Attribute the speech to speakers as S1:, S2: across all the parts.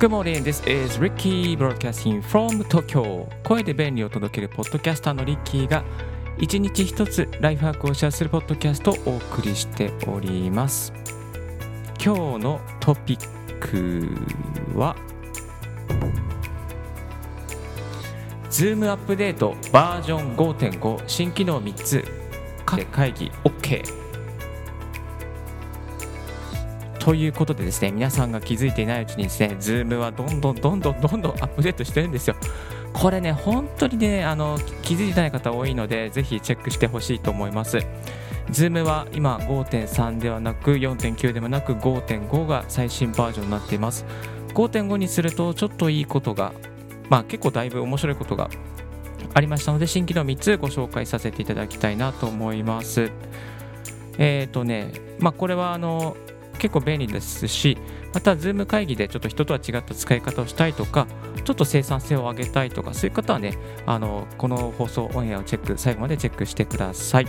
S1: Good morning, this is Ricky broadcasting from Tokyo. 声で便利を届けるポッドキャスターのリッキーが一日一つライフハックをシェアするポッドキャストをお送りしております。今日のトピックは Zoom アップデートバージョン5.5新機能3つ。会議 OK ということでですね、皆さんが気づいていないうちにですね、Zoom はどんどんどんどんどんどんアップデートしてるんですよ。これね、本当にね、あの気づいてない方多いので、ぜひチェックしてほしいと思います。Zoom は今5.3ではなく4.9でもなく5.5が最新バージョンになっています。5.5にするとちょっといいことが、まあ結構だいぶ面白いことがありましたので、新機能3つご紹介させていただきたいなと思います。えっ、ー、とね、まあこれはあの、結構便利ですしまた Zoom 会議でちょっと人とは違った使い方をしたいとかちょっと生産性を上げたいとかそういう方はねあのこの放送オンエアをチェック最後までチェックしてください。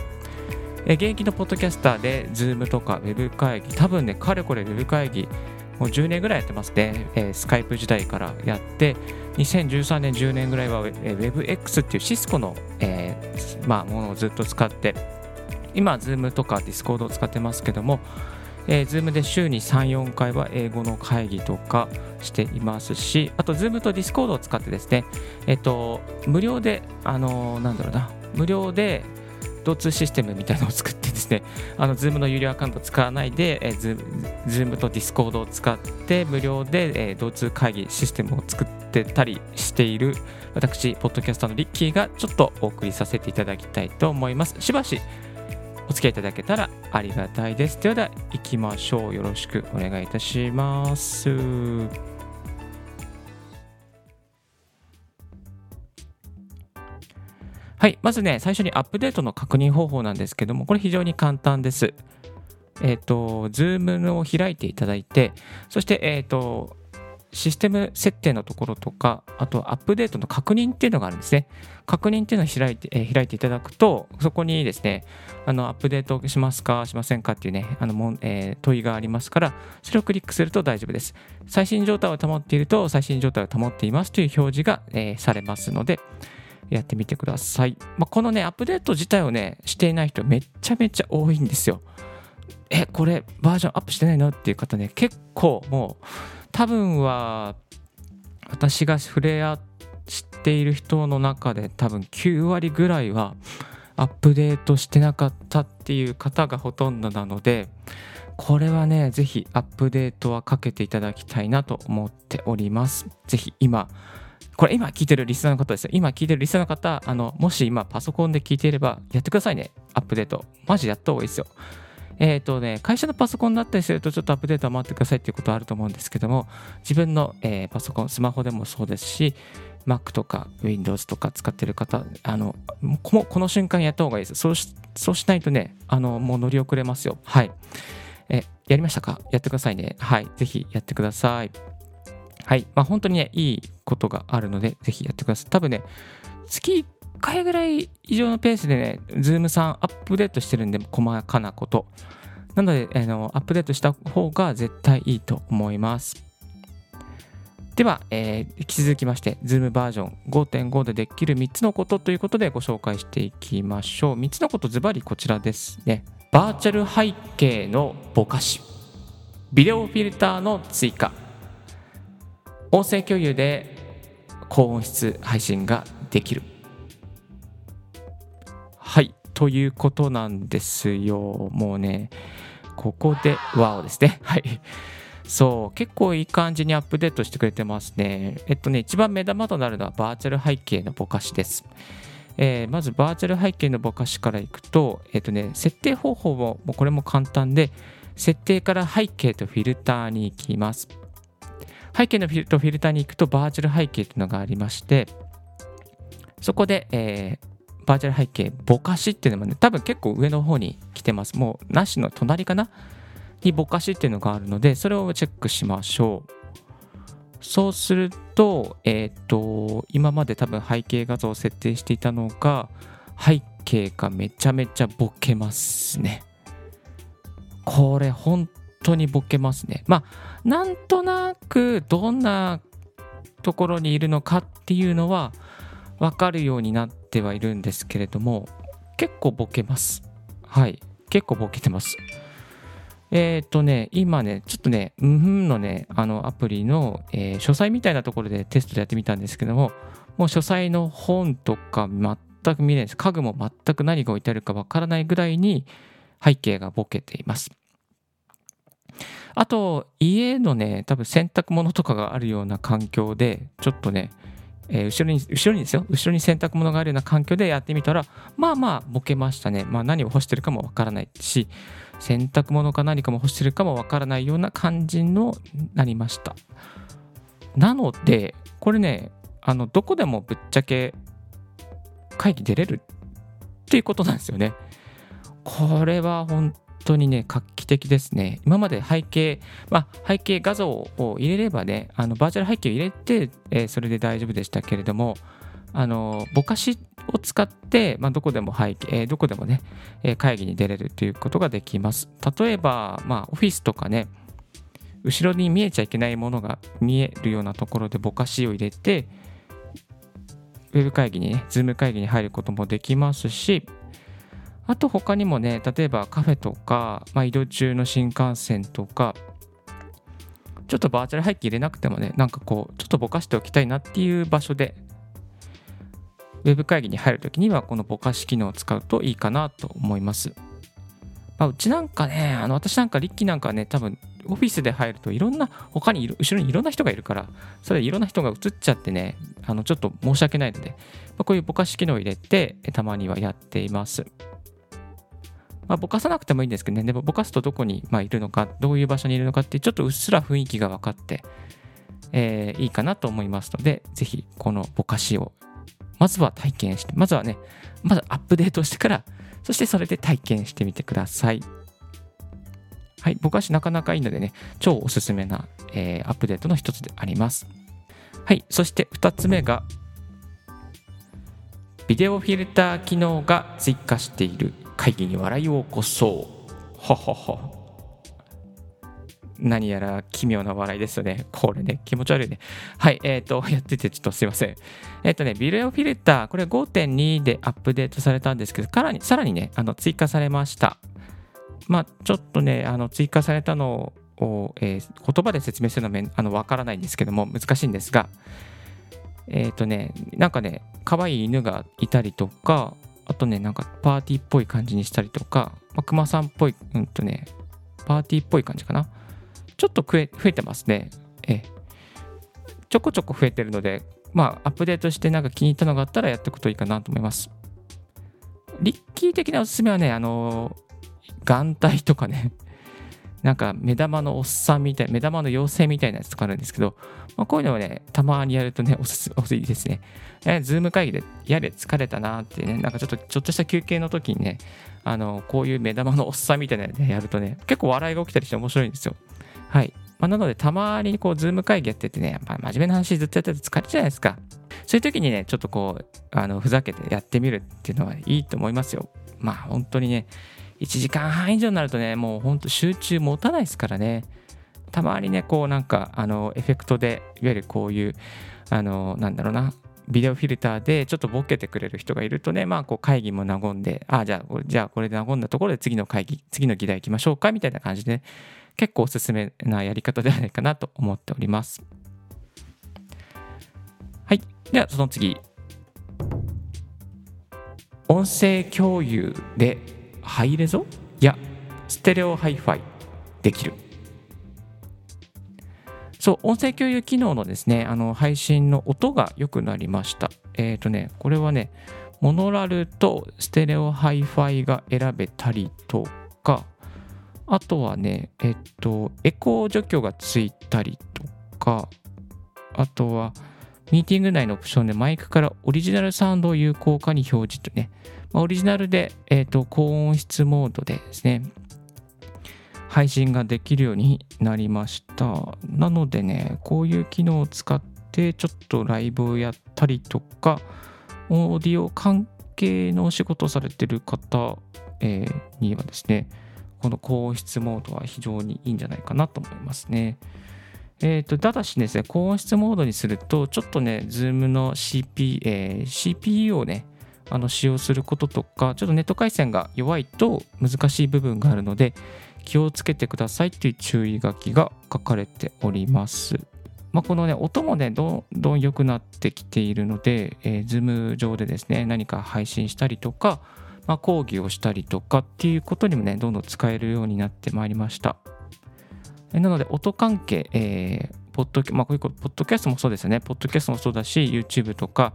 S1: え現役のポッドキャスターで Zoom とか Web 会議多分ねかれこれ Web 会議もう10年ぐらいやってますね、えー、スカイプ時代からやって2013年10年ぐらいは WebX っていうシスコの、えーまあ、ものをずっと使って今 Zoom とか Discord を使ってますけどもえー、Zoom で週に3、4回は英語の会議とかしていますし、あと Zoom と Discord を使ってですね、え、ー、と、無料で、あのー、なんだろうな、無料で同通システムみたいなのを作ってですね、あの Zoom の有料アカウント使わないで、えー、Zoom と Discord を使って無料で、えー、同通会議システムを作ってたりしている私、ポッドキャスターのリッキーがちょっとお送りさせていただきたいと思います。しばしお付き合いいただけたらありがたいです。ではでは行きましょう。よろしくお願いいたします。はい、まずね、最初にアップデートの確認方法なんですけども、これ非常に簡単です。えっ、ー、と、Zoom を開いていただいて、そして、えっ、ー、と、システム設定のところとか、あとアップデートの確認っていうのがあるんですね。確認っていうのを開いて,、えー、開いていただくと、そこにですね、あのアップデートしますか、しませんかっていうね、あのも、えー、問いがありますから、それをクリックすると大丈夫です。最新状態を保っていると、最新状態を保っていますという表示が、えー、されますので、やってみてください。まあ、このね、アップデート自体をね、していない人めっちゃめちゃ多いんですよ。え、これバージョンアップしてないの？っていう方ね、結構もう、多分は私が触れ合っている人の中で多分9割ぐらいはアップデートしてなかったっていう方がほとんどなのでこれはねぜひアップデートはかけていただきたいなと思っております。ぜひ今これ今聞いてるリスナーの方ですよ。今聞いてるリスナーの方あのもし今パソコンで聞いていればやってくださいね。アップデート。マジやった方がいいですよ。えっ、ー、とね、会社のパソコンだったりするとちょっとアップデートは待ってくださいっていうことはあると思うんですけども、自分の、えー、パソコン、スマホでもそうですし、Mac とか Windows とか使ってる方、あの、このこの瞬間やった方がいいです。そうしそうしないとね、あの、もう乗り遅れますよ。はい。え、やりましたか？やってくださいね。はい。ぜひやってください。はい。まあ本当にね、いいことがあるので、ぜひやってください。多分ね、月回ぐらい以上のペースでね、ズームさんアップデートしてるんで、細かなこと。なので、あのアップデートした方が絶対いいと思います。では、えー、引き続きまして、ズームバージョン5.5でできる3つのことということでご紹介していきましょう。3つのことズバリこちらですね。バーチャル背景のぼかし、ビデオフィルターの追加、音声共有で高音質配信ができる。はい。ということなんですよ。もうね、ここで、ワオですね。はい。そう、結構いい感じにアップデートしてくれてますね。えっとね、一番目玉となるのはバーチャル背景のぼかしです。えー、まずバーチャル背景のぼかしからいくと、えっとね、設定方法ももうこれも簡単で、設定から背景とフィルターに行きます。背景のフィルとフィルターに行くとバーチャル背景というのがありまして、そこで、えー、バーチャル背景、ぼかしっていうのもね、多分結構上の方に来てます。もうなしの隣かなにぼかしっていうのがあるので、それをチェックしましょう。そうすると、えっ、ー、と、今まで多分背景画像を設定していたのが、背景がめちゃめちゃボケますね。これ本当にボケますね。まあ、なんとなくどんなところにいるのかっていうのは分かるようになってはいるんですけれども、結構ボケます。はい。結構ボケてます。えっ、ー、とね、今ね、ちょっとね、うんふんのね、あのアプリの、えー、書斎みたいなところでテストでやってみたんですけども、もう書斎の本とか全く見れないです。家具も全く何が置いてあるかわからないぐらいに背景がボケています。あと、家のね、多分洗濯物とかがあるような環境で、ちょっとね、えー、後ろに、後ろにですよ、後ろに洗濯物があるような環境でやってみたら、まあまあ、ボケましたね。まあ、何を干してるかもわからないし、洗濯物か何かも干してるかもわからないような感じのなりました。なので、これね、あの、どこでもぶっちゃけ会議出れるっていうことなんですよね。これは本当にね、画期的ですね。今まで背景、まあ、背景画像を入れればね、あのバーチャル背景を入れて、えー、それで大丈夫でしたけれども、あのぼかしを使って、まあ、どこでも背景、えー、どこでもね、えー、会議に出れるということができます。例えば、まあ、オフィスとかね、後ろに見えちゃいけないものが見えるようなところでぼかしを入れて、ウェブ会議にね、ズーム会議に入ることもできますし、あと他にもね、例えばカフェとか、まあ、移動中の新幹線とか、ちょっとバーチャル背景入れなくてもね、なんかこう、ちょっとぼかしておきたいなっていう場所で、ウェブ会議に入るときには、このぼかし機能を使うといいかなと思います。まあ、うちなんかね、あの私なんか、リッキーなんかね、多分オフィスで入るといろんな、他に後ろにいろんな人がいるから、それいろんな人が映っちゃってね、あのちょっと申し訳ないので、まあ、こういうぼかし機能を入れて、たまにはやっています。まあ、ぼかさなくてもいいんですけどね、でもぼかすとどこに、まあ、いるのか、どういう場所にいるのかってちょっとうっすら雰囲気が分かって、えー、いいかなと思いますので、ぜひこのぼかしを、まずは体験して、まずはね、まずアップデートしてから、そしてそれで体験してみてください。はい、ぼかしなかなかいいのでね、超おすすめな、えー、アップデートの一つであります。はい、そして2つ目が、ビデオフィルター機能が追加している会議に笑いを起こそう。ほほほ。何やら奇妙な笑いですよね。これね、気持ち悪いね。はい、えっ、ー、と、やっててちょっとすいません。えっ、ー、とね、ビデオフィルター、これ5.2でアップデートされたんですけど、さらにさらにね、あの追加されました。まあ、ちょっとね、あの追加されたのを、えー、言葉で説明するのはあの分からないんですけども、難しいんですが、えっ、とね、なんかね、可愛い犬がいたりとか、あとね、なんかパーティーっぽい感じにしたりとか、まあ、熊さんっぽい、うんとね、パーティーっぽい感じかな。ちょっと増えてますね。えちょこちょこ増えてるので、まあ、アップデートしてなんか気に入ったのがあったらやっておくといいかなと思います。リッキー的なおすすめはね、あの眼帯とかね、なんか目玉のおっさんみたい、目玉の妖精みたいなやつとかあるんですけど、まあ、こういうのをね、たまにやるとね、おすすおすいいですね。えー、ズーム会議でやれ疲れたなってね、なんかちょっと、ちょっとした休憩の時にね、あの、こういう目玉のおっさんみたいなのやるとね、結構笑いが起きたりして面白いんですよ。はい。まあ、なので、たまにこう、ズーム会議やっててね、やっぱ真面目な話ずっとやってると疲れるじゃないですか。そういう時にね、ちょっとこう、あの、ふざけてやってみるっていうのはいいと思いますよ。まあ、本当にね、1時間半以上になるとね、もう本当集中持たないですからね。たまにね、こうなんか、あの、エフェクトで、いわゆるこういう、あの、なんだろうな、ビデオフィルターでちょっとボケてくれる人がいるとね、まあ、こう会議も和んで、あ、じゃあ、じゃあこれで和んだところで次の会議、次の議題行きましょうか、みたいな感じで、ね、結構おすすめなやり方ではないかなと思っております。はい。では、その次。音声共有でハイレゾやステレオハイファイできる。そう、音声共有機能のですね、あの配信の音が良くなりました。えっ、ー、とね、これはね、モノラルとステレオハイファイが選べたりとか、あとはね、えっと、エコー除去がついたりとか、あとは、ミーティング内のオプションでマイクからオリジナルサウンドを有効化に表示とね、オリジナルで、えーと、高音質モードでですね、配信ができるようになりました。なのでね、こういう機能を使ってちょっとライブをやったりとか、オーディオ関係のお仕事をされてる方、えー、にはですね、この高音質モードは非常にいいんじゃないかなと思いますね。えーと、ただしですね、高音質モードにすると、ちょっとね、Zoom の CP、えー、CPU をね、あの使用することとか、ちょっとネット回線が弱いと難しい部分があるので、気をつけてくださいという注意書きが書かれております。まあ、このね、音もね、どんどん良くなってきているので、えー、Zoom 上でですね、何か配信したりとか、まあ、講義をしたりとかっていうことにもね、どんどん使えるようになってまいりました。なので、音関係、えー、ポッド、まあ、こういうポッドキャストもそうですよね。ポッドキャストもそうだし、YouTube とか、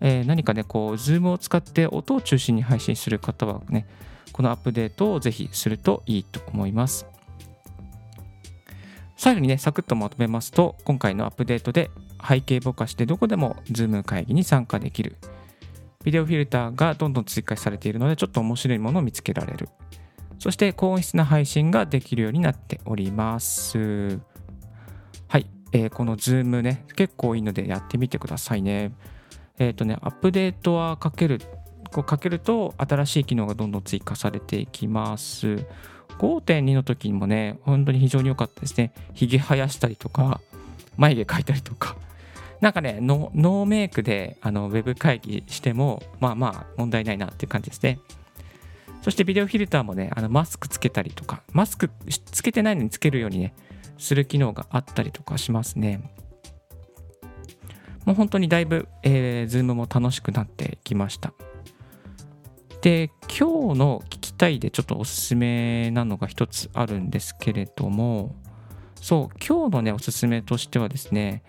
S1: えー、何かね、こう、Zoom を使って音を中心に配信する方はね、このアップデートをぜひするといいと思います。最後にね、サクッとまとめますと、今回のアップデートで背景ぼかしてどこでも Zoom 会議に参加できる。ビデオフィルターがどんどん追加されているので、ちょっと面白いものを見つけられる。そして高音質な配信ができるようになっております。はい、えー、この Zoom ね、結構いいのでやってみてくださいね。えっ、ー、とね、アップデートはかける、こうかけると新しい機能がどんどん追加されていきます。5.2の時にもね、本当に非常に良かったですね。ひげ生やしたりとか、眉毛描いたりとか。なんかね、ノーメイクであのウェブ会議しても、まあまあ問題ないなっていう感じですね。そしてビデオフィルターもね、あのマスクつけたりとか、マスクつけてないのにつけるようにね、する機能があったりとかしますね。もう本当にだいぶ、えー、ズームも楽しくなってきました。で、今日の聞きたいでちょっとおすすめなのが一つあるんですけれども、そう、今日のね、おすすめとしてはですね、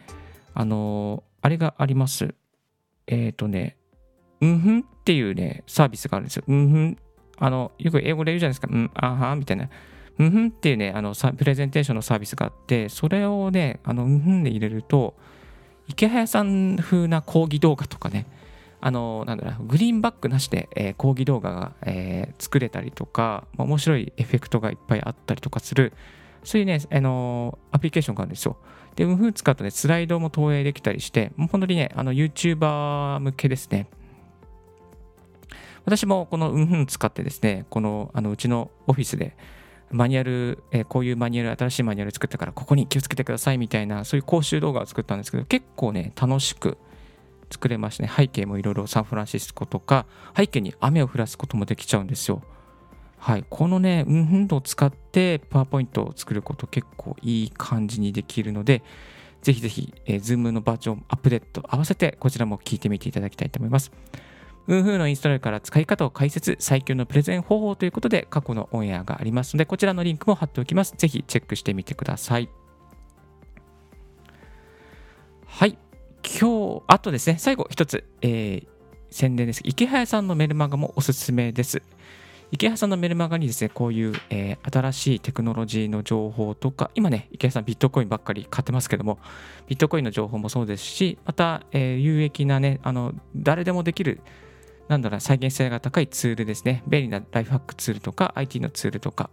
S1: あのあれがあります。えっ、ー、とね、うんふんっていうね、サービスがあるんですよ。うんふんあの、よく英語で言うじゃないですか、うん、あはみたいな。うんふんっていうね、あの、プレゼンテーションのサービスがあって、それをね、あの、うんふんで入れると、池早さん風な講義動画とかね、あの、なんだろう、グリーンバックなしで、えー、講義動画が、えー、作れたりとか、まあ、面白いエフェクトがいっぱいあったりとかする、そういうね、あの、アプリケーションがあるんですよ。で、うんふん使うとね、スライドも投影できたりして、もう本当にね、あの、YouTuber 向けですね。私もこのうんふん使ってですね、このあのうちのオフィスでマニュアル、えー、こういうマニュアル、新しいマニュアル作ったからここに気をつけてくださいみたいな、そういう講習動画を作ったんですけど、結構ね、楽しく作れましたね。背景もいろいろサンフランシスコとか、背景に雨を降らすこともできちゃうんですよ。はい、このね、うんふんを使ってパワーポイントを作ること結構いい感じにできるので、ぜひぜひ、えー、Zoom のバージョンアップデート合わせてこちらも聞いてみていただきたいと思います。ウンフーのインストールから使い方を解説、最強のプレゼン方法ということで過去のオンエアがありますので、こちらのリンクも貼っておきます。ぜひチェックしてみてください。はい。今日、あとですね、最後一つ、えー、宣伝です。池早さんのメルマガもおすすめです。池原さんのメルマガにですね、こういう、えー、新しいテクノロジーの情報とか、今ね、池原さんビットコインばっかり買ってますけども、ビットコインの情報もそうですし、また、えー、有益なね、あの、誰でもできるなんだろう、再現性が高いツールですね。便利なライフハックツールとか、IT のツールとか。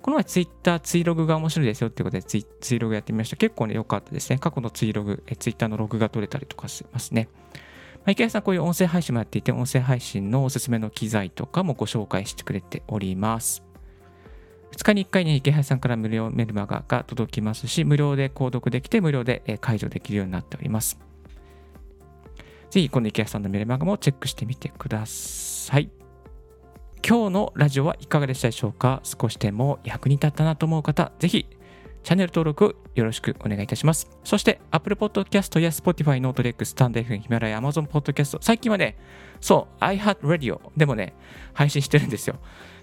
S1: この前、ツイッター、ツイログが面白いですよってことでツイ、ツイログやってみました。結構ね、良かったですね。過去のツイログ、えツイッターのログが取れたりとかしますね。まあ、池谷さん、こういう音声配信もやっていて、音声配信のおすすめの機材とかもご紹介してくれております。2日に1回に池原さんから無料メルマガが届きますし、無料で購読できて、無料で解除できるようになっております。ぜひこの池谷さんのメルマガもチェックしてみてください。今日のラジオはいかがでしたでしょうか？少しでも役に立ったなと思う方、ぜひチャンネル登録よろしくお願いいたします。そして Apple Podcast や Spotify、Note スタンド FM、ヒマラヤ、Amazon Podcast、最近はね、そう、iHeartRadio でもね、配信してるんですよ。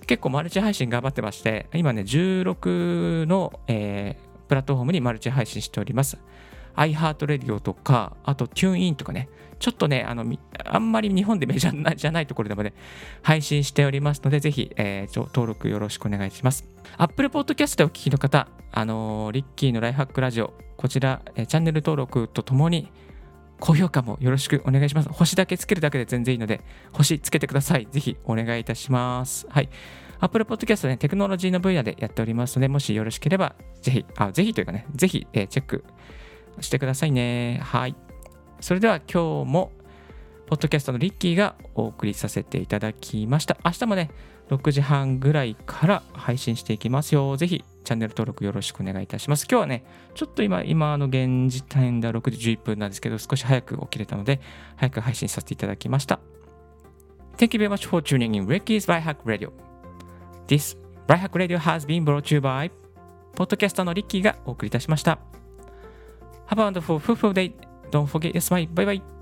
S1: 結構マルチ配信頑張ってまして、今ね、16の、えー、プラットフォームにマルチ配信しております。iHeartRadio とか、あと TuneIn とかね、ちょっとね、あの、あんまり日本でメジャーじゃないところでもね、配信しておりますので、ぜひ、えー、登録よろしくお願いします。Apple Podcast でお聞きの方、あのー、リッキーのライフハックラジオ、こちら、えー、チャンネル登録とともに、高評価もよろしくお願いします。星だけつけるだけで全然いいので、星つけてください。ぜひお願いいたします。はい。Apple Podcast ね、テクノロジーの分野でやっておりますので、もしよろしければ、ぜひ、あ、ぜひというかね、ぜひ、えー、チェックしてくださいね。はい。それでは今日もポッドキャストのリッキーがお送りさせていただきました。明日もね、6時半ぐらいから配信していきますよ。ぜひチャンネル登録よろしくお願いいたします。今日はね、ちょっと今、今の現時点では6時11分なんですけど、少し早く起きれたので、早く配信させていただきました。Thank you very much for tuning in Ricky's Right Hack Radio. This Right Hack Radio has been brought to you by ポッドキャスターのリッキーがお送りいたしました。Have a wonderful, fruitful day. Don't forget your smile. Bye bye.